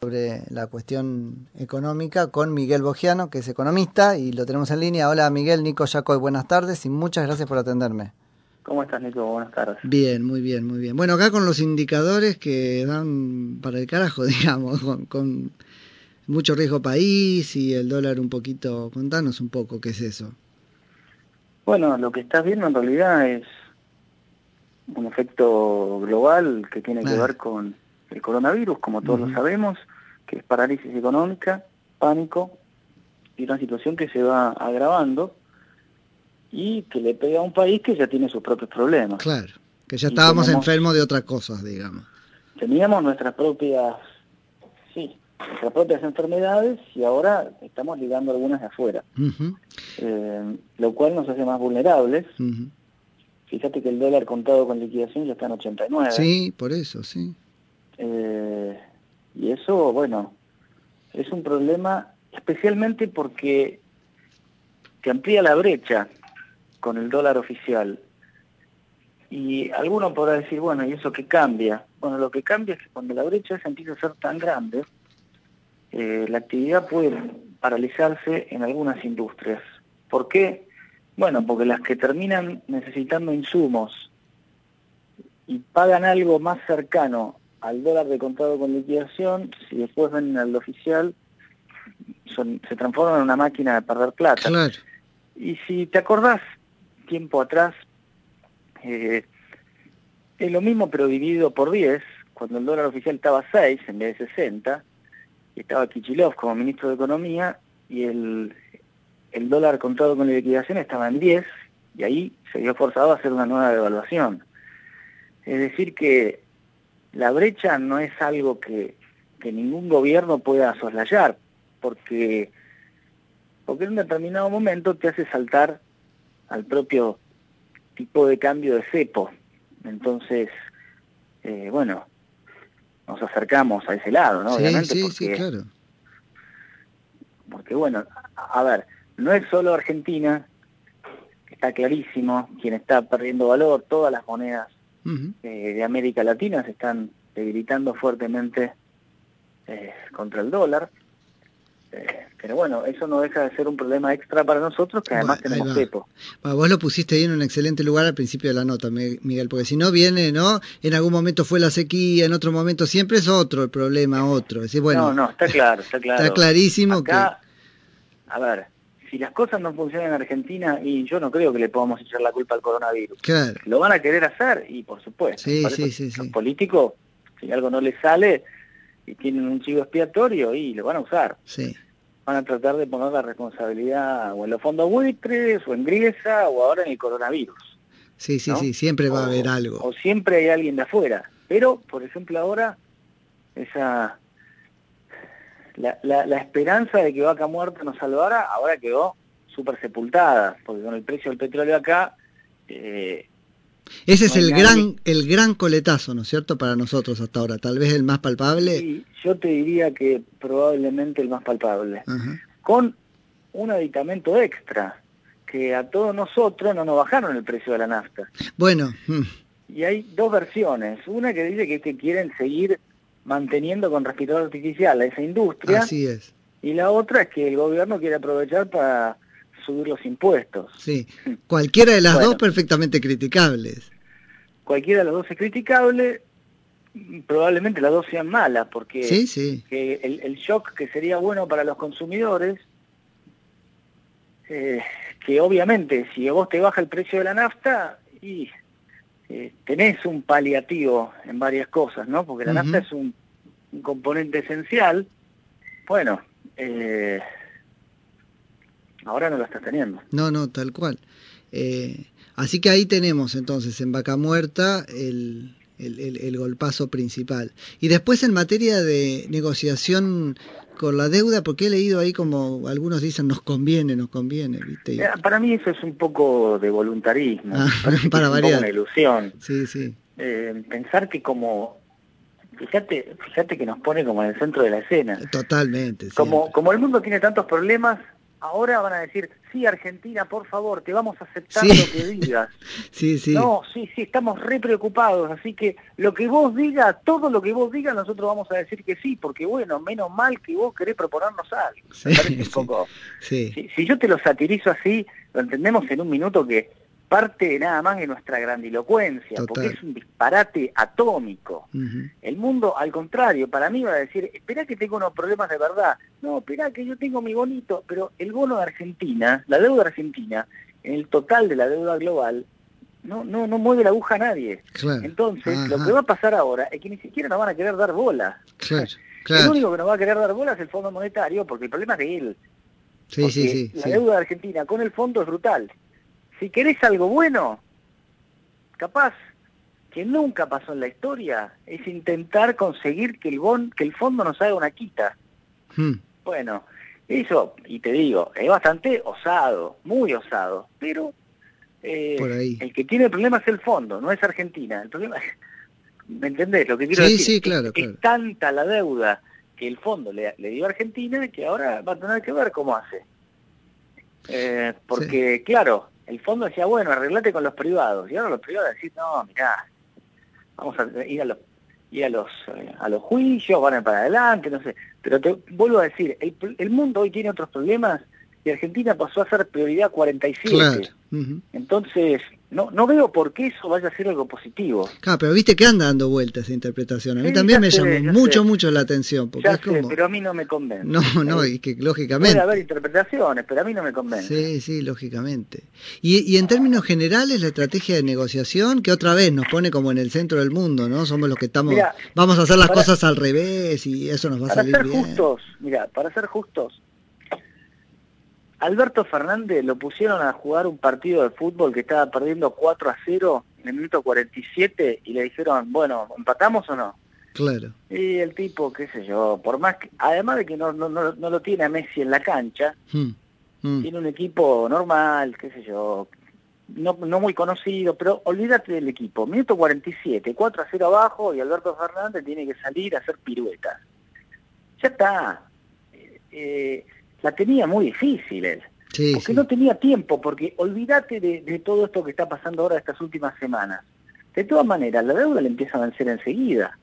sobre la cuestión económica con Miguel Bogiano, que es economista, y lo tenemos en línea. Hola Miguel, Nico Yacoy, buenas tardes y muchas gracias por atenderme. ¿Cómo estás, Nico? Buenas tardes. Bien, muy bien, muy bien. Bueno, acá con los indicadores que dan para el carajo, digamos, con, mucho riesgo país y el dólar un poquito. Contanos un poco qué es eso. Bueno, lo que estás viendo en realidad es un efecto global que tiene que ver con el coronavirus, como todos lo sabemos, que es parálisis económica, pánico y una situación que se va agravando y que le pega a un país que ya tiene sus propios problemas. Claro, que ya estábamos enfermos de otras cosas, digamos. Teníamos nuestras propias, sí, nuestras propias enfermedades y ahora estamos ligando algunas de afuera, eh, lo cual nos hace más vulnerables. Fíjate que el dólar contado con liquidación ya está en 89. Sí, por eso, sí. Eh, y eso, bueno, es un problema especialmente porque que amplía la brecha con el dólar oficial. Y alguno podrá decir, bueno, ¿y eso qué cambia? Bueno, lo que cambia es que cuando la brecha se empieza a ser tan grande, eh, la actividad puede paralizarse en algunas industrias. ¿Por qué? Bueno, porque las que terminan necesitando insumos y pagan algo más cercano al dólar de contado con liquidación, si después ven al oficial, son, se transforman en una máquina de perder plata. Y si te acordás, tiempo atrás, eh, es lo mismo pero dividido por 10, cuando el dólar oficial estaba 6 en vez de 60, y estaba Kichilov como ministro de Economía, y el, el dólar contado con liquidación estaba en 10, y ahí se vio forzado a hacer una nueva devaluación. Es decir que la brecha no es algo que, ningún gobierno pueda soslayar, porque, porque en un determinado momento te hace saltar al propio tipo de cambio de cepo. Entonces, eh, bueno, nos acercamos a ese lado, ¿no? Obviamente sí, sí, claro. Porque, bueno, a ver, no es solo Argentina, está clarísimo, quien está perdiendo valor, todas las monedas eh, de América Latina se están debilitando fuertemente eh, contra el dólar. Eh, pero bueno, eso no deja de ser un problema extra para nosotros, que además tenemos cepo. vos lo pusiste ahí en un excelente lugar al principio de la nota, Miguel, porque si no viene, ¿no? En algún momento fue la sequía, en otro momento siempre es otro el problema, otro. bueno, no, no, está claro, está claro. Está clarísimo que... A ver, si las cosas no funcionan en Argentina, y yo no creo que le podamos echar la culpa al coronavirus. Lo van a querer hacer, y por supuesto. Sí, sí, sí, Los políticos, si algo no les sale y tienen un chivo expiatorio, y lo van a usar. Sí. Van a tratar de poner la responsabilidad o en los fondos buitres, o en Griesa, o ahora en el coronavirus. Sí, sí, sí, siempre va a haber algo. O siempre hay alguien de afuera. Pero, por ejemplo, ahora, esa la, la, esperanza de que Vaca Muerta nos salvara ahora quedó súper sepultada, porque con el precio del petróleo acá... Eh, ese es el gran el gran coletazo, ¿no es cierto?, para nosotros hasta ahora, tal vez el más palpable. Sí, yo te diría que probablemente el más palpable. Con un aditamento extra, que a todos nosotros no nos bajaron el precio de la nafta. Bueno. Mm. Y hay dos versiones. Una que dice que, que quieren seguir manteniendo con respirador artificial a esa industria. Así es. Y la otra es que el gobierno quiere aprovechar para subir los impuestos. Sí, cualquiera de las dos perfectamente criticables. Cualquiera de las dos es criticable, probablemente las dos sean malas, porque sí, sí. el, shock que sería bueno para los consumidores, eh, que obviamente si vos te baja el precio de la nafta, y eh, tenés un paliativo en varias cosas, ¿no? Porque la nafta es un, componente esencial. Bueno, eh, ahora no lo estás teniendo. No, no, tal cual. Eh, así que ahí tenemos entonces en Vaca Muerta el, el, el, golpazo principal. Y después en materia de negociación con la deuda, porque he leído ahí como algunos dicen nos conviene, nos conviene, ¿viste? Eh, para mí eso es un poco de voluntarismo, ah, para variar. una ilusión. Sí, sí. Eh, pensar que como fíjate, fíjate que nos pone como en el centro de la escena. Totalmente. Como como el mundo tiene tantos problemas, ahora van a decir, sí, Argentina, por favor, te vamos a aceptar lo que digas. sí, sí. No, sí, sí, estamos re preocupados, así que lo que vos digas, todo lo que vos digas, nosotros vamos a decir que sí, porque bueno, menos mal que vos querés proponernos algo. Sí, Me parece un sí, poco... sí. Si, si yo te lo satirizo así, lo entendemos en un minuto que parte nada más de nuestra grandilocuencia, Total. porque es un disparate atómico. El mundo, al contrario, para mí va a decir, espera que tengo unos problemas de verdad. No, espera que yo tengo mi bonito, pero el bono de Argentina, la deuda argentina, en el total de la deuda global, no, no, no mueve la aguja a nadie. Claro. Entonces, lo que va a pasar ahora es que ni siquiera nos van a querer dar bola. Claro, El único que nos va a querer dar bola es el Fondo Monetario, porque el problema es de él. Sí, Porque sí, sí. La deuda de Argentina con el fondo es brutal. Si querés algo bueno, capaz que nunca pasó en la historia, es intentar conseguir que el, bon, que el fondo nos haga una quita. Mm, Bueno, eso, y te digo, es bastante osado, muy osado, pero eh, Por ahí. el que tiene el problema es el fondo, no es Argentina. El problema ¿Me entendés lo que quiero Sí, decir? sí, Es- claro, es, tanta la deuda que el fondo le, le dio a Argentina que ahora va a tener que ver cómo hace. Eh, porque, claro, el fondo decía, bueno, arreglate con los privados. Y ahora los privados decís, no, mirá, vamos a ir a los ir a los eh, a los juicios, van a ir para adelante, no sé. Pero te vuelvo a decir, el, el mundo hoy tiene otros problemas y Argentina pasó a ser prioridad 47. Claro. Ujú. Entonces, no, no veo por qué eso vaya a ser algo positivo. Claro, pero viste que anda dando vuelta esa interpretación. A mí Sí, también me sé, llamó mucho, sé. mucho la atención. Porque Ya es sé, como. pero a mí no me convence. No, no, y que Puede lógicamente. haber interpretaciones, pero a mí no me convence. Sí, sí, lógicamente. Y, y en términos generales, la estrategia de negociación, que otra vez nos pone como en el centro del mundo, ¿no? Somos los que estamos. Vamos a hacer las para- cosas al revés y eso nos va a Para salir ser bien. justos, mira, para ser justos, Alberto Fernández lo pusieron a jugar un partido de fútbol que estaba perdiendo 4 a 0 en el minuto 47 y le dijeron, bueno, ¿empatamos o no? Claro. Y el tipo, qué sé yo, por más que, además de que no, no, no, no lo tiene a Messi en la cancha, Mm, mm. tiene un equipo normal, qué sé yo, no, no muy conocido, pero olvídate del equipo. Minuto 47, 4 a 0 abajo y Alberto Fernández tiene que salir a hacer piruetas. Ya está. Eh, eh, la tenía muy difícil él, Sí, porque sí. no tenía tiempo, porque olvídate de, de todo esto que está pasando ahora estas últimas semanas. De todas maneras, la deuda le empieza a vencer enseguida.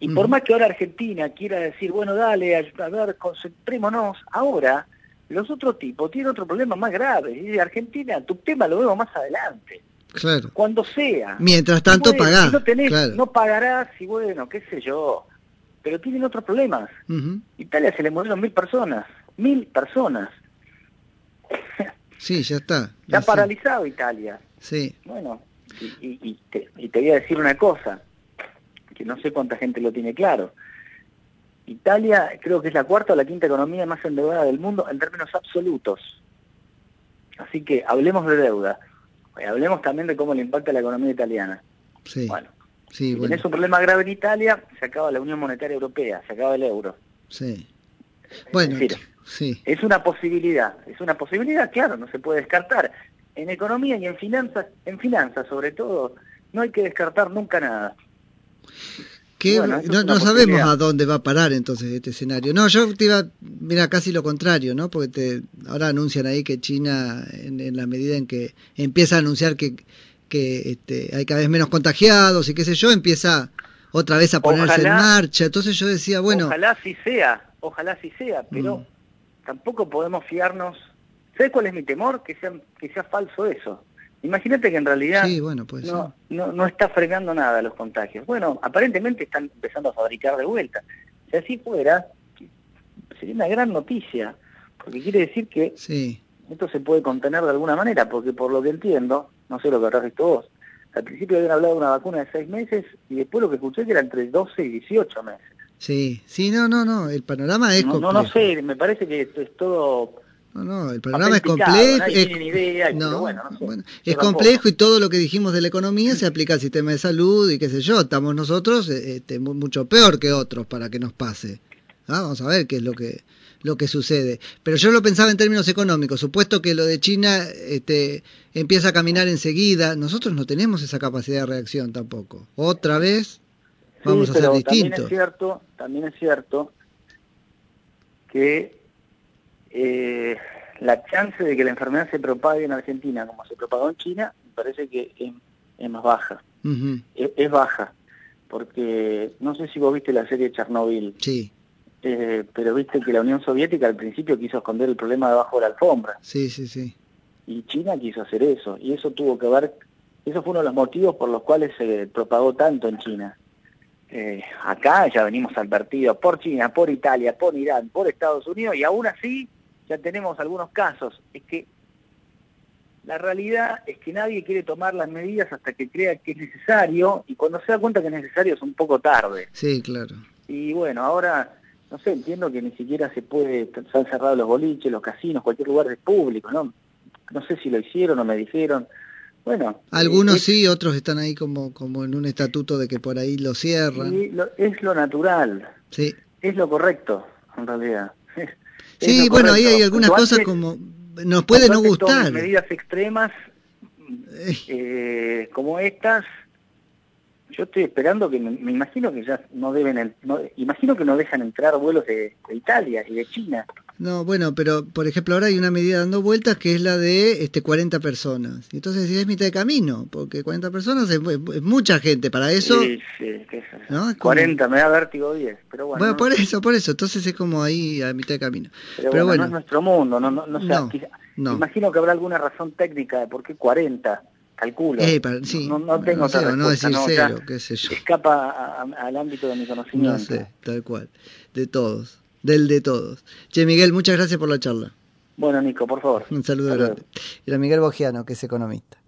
Y por más que ahora Argentina quiera decir, bueno, dale, a, ver, concentrémonos, ahora los otros tipos tienen otro problema más grave. Y dice, Argentina, tu tema lo vemos más adelante, Claro. cuando sea. Mientras tanto, Y bueno, pagá. si no, tenés, claro. no pagarás y bueno, qué sé yo. Pero tienen otros problemas. Italia se le murieron mil personas, mil personas. Sí, ya está. Ha Sí, paralizado Italia. Sí. Bueno, y, y- y te, y te voy a decir una cosa, que no sé cuánta gente lo tiene claro. Italia creo que es la cuarta o la quinta economía más endeudada del mundo en términos absolutos. Así que hablemos de deuda. Eh, Hablemos también de cómo le impacta la economía italiana. Sí. Bueno, Sí, si bueno. tenés un problema grave en Italia, se acaba la Unión Monetaria Europea, se acaba el euro. Sí. Bueno, decir, sí. Es una posibilidad, es una posibilidad, claro, no se puede descartar. En economía y en finanzas, en finanzas sobre todo, no hay que descartar nunca nada. Bueno, no, sabemos a dónde va a parar entonces este escenario. No, yo te iba, mira, casi lo contrario, ¿no? Porque te, ahora anuncian ahí que China, en, en la medida en que empieza a anunciar que, que este, hay cada vez menos contagiados y qué sé yo, empieza otra vez a ponerse en marcha. Entonces yo decía, bueno, ojalá sí sea, ojalá sí sea, pero Mm. Tampoco podemos fiarnos. ¿Sabes cuál es mi temor? Que sea, que sea falso eso. Imagínate que en realidad sí, bueno, pues no, no, no está frenando nada los contagios. Bueno, aparentemente están empezando a fabricar de vuelta. Si así fuera, sería una gran noticia, porque quiere decir que sí. esto se puede contener de alguna manera, porque por lo que entiendo, no sé lo que habrás visto vos, al principio habían hablado de una vacuna de seis meses y después lo que escuché que era entre 12 y 18 meses. Sí, sí, no, no, no, el panorama es No, no, complejo. no sé, me parece que esto es todo... No, no, el panorama es complejo. es- idea, no, bueno, no sé. bueno, es complejo y todo lo que dijimos de la economía se aplica al sistema de salud y qué sé yo. Estamos nosotros eh, este, mu- mucho peor que otros para que nos pase. Ah, Vamos a ver qué es lo que lo que sucede. Pero yo lo pensaba en términos económicos. Supuesto que lo de China este, empieza a caminar enseguida, nosotros no tenemos esa capacidad de reacción tampoco. Otra vez vamos Sí, a ser pero También es cierto, también es cierto que eh, la chance de que la enfermedad se propague en Argentina como se propagó en China, me parece que es, más baja. es, baja, porque no sé si vos viste la serie Chernobyl. Sí. Eh, pero viste que la Unión Soviética al principio quiso esconder el problema debajo de la alfombra. Sí, sí, sí. Y China quiso hacer eso, y eso tuvo que ver, eso fue uno de los motivos por los cuales se propagó tanto en China. Eh, acá ya venimos advertidos por China, por Italia, por Irán, por Estados Unidos, y aún así ya tenemos algunos casos. Es que la realidad es que nadie quiere tomar las medidas hasta que crea que es necesario, y cuando se da cuenta que es necesario es un poco tarde. Sí, claro. Y bueno, ahora no sé, entiendo que ni siquiera se puede, se han cerrado los boliches, los casinos, cualquier lugar de público, ¿no? No sé si lo hicieron o me dijeron. Bueno. Algunos sí, otros están ahí como, como en un estatuto de que por ahí lo cierran. es lo natural. Sí. Es lo correcto, en realidad. sí, bueno, ahí hay algunas cosas como. Nos puede no gustar. Medidas extremas eh. Eh, como estas yo estoy esperando que, me, imagino que ya no deben, no, imagino que no dejan entrar vuelos de, Italia y de China. No, bueno, pero por ejemplo ahora hay una medida dando vueltas que es la de este 40 personas. Entonces es mitad de camino, porque 40 personas es, mucha gente para eso. Sí, sí, ¿qué es eso? 40, me da vértigo 10, pero bueno. Bueno, por eso, por eso, entonces es como ahí a mitad de camino. Pero, bueno, no es nuestro mundo, no, no, no, Imagino que habrá alguna razón técnica de por qué 40 calculo. Eh, no, tengo otra no decir cero, qué sé yo. Escapa al ámbito de mi conocimiento. No sé, tal cual. De todos. Del de todos. Che, Miguel, muchas gracias por la charla. Bueno, Nico, por favor. Un saludo grande. Era Miguel Bogiano, que es economista.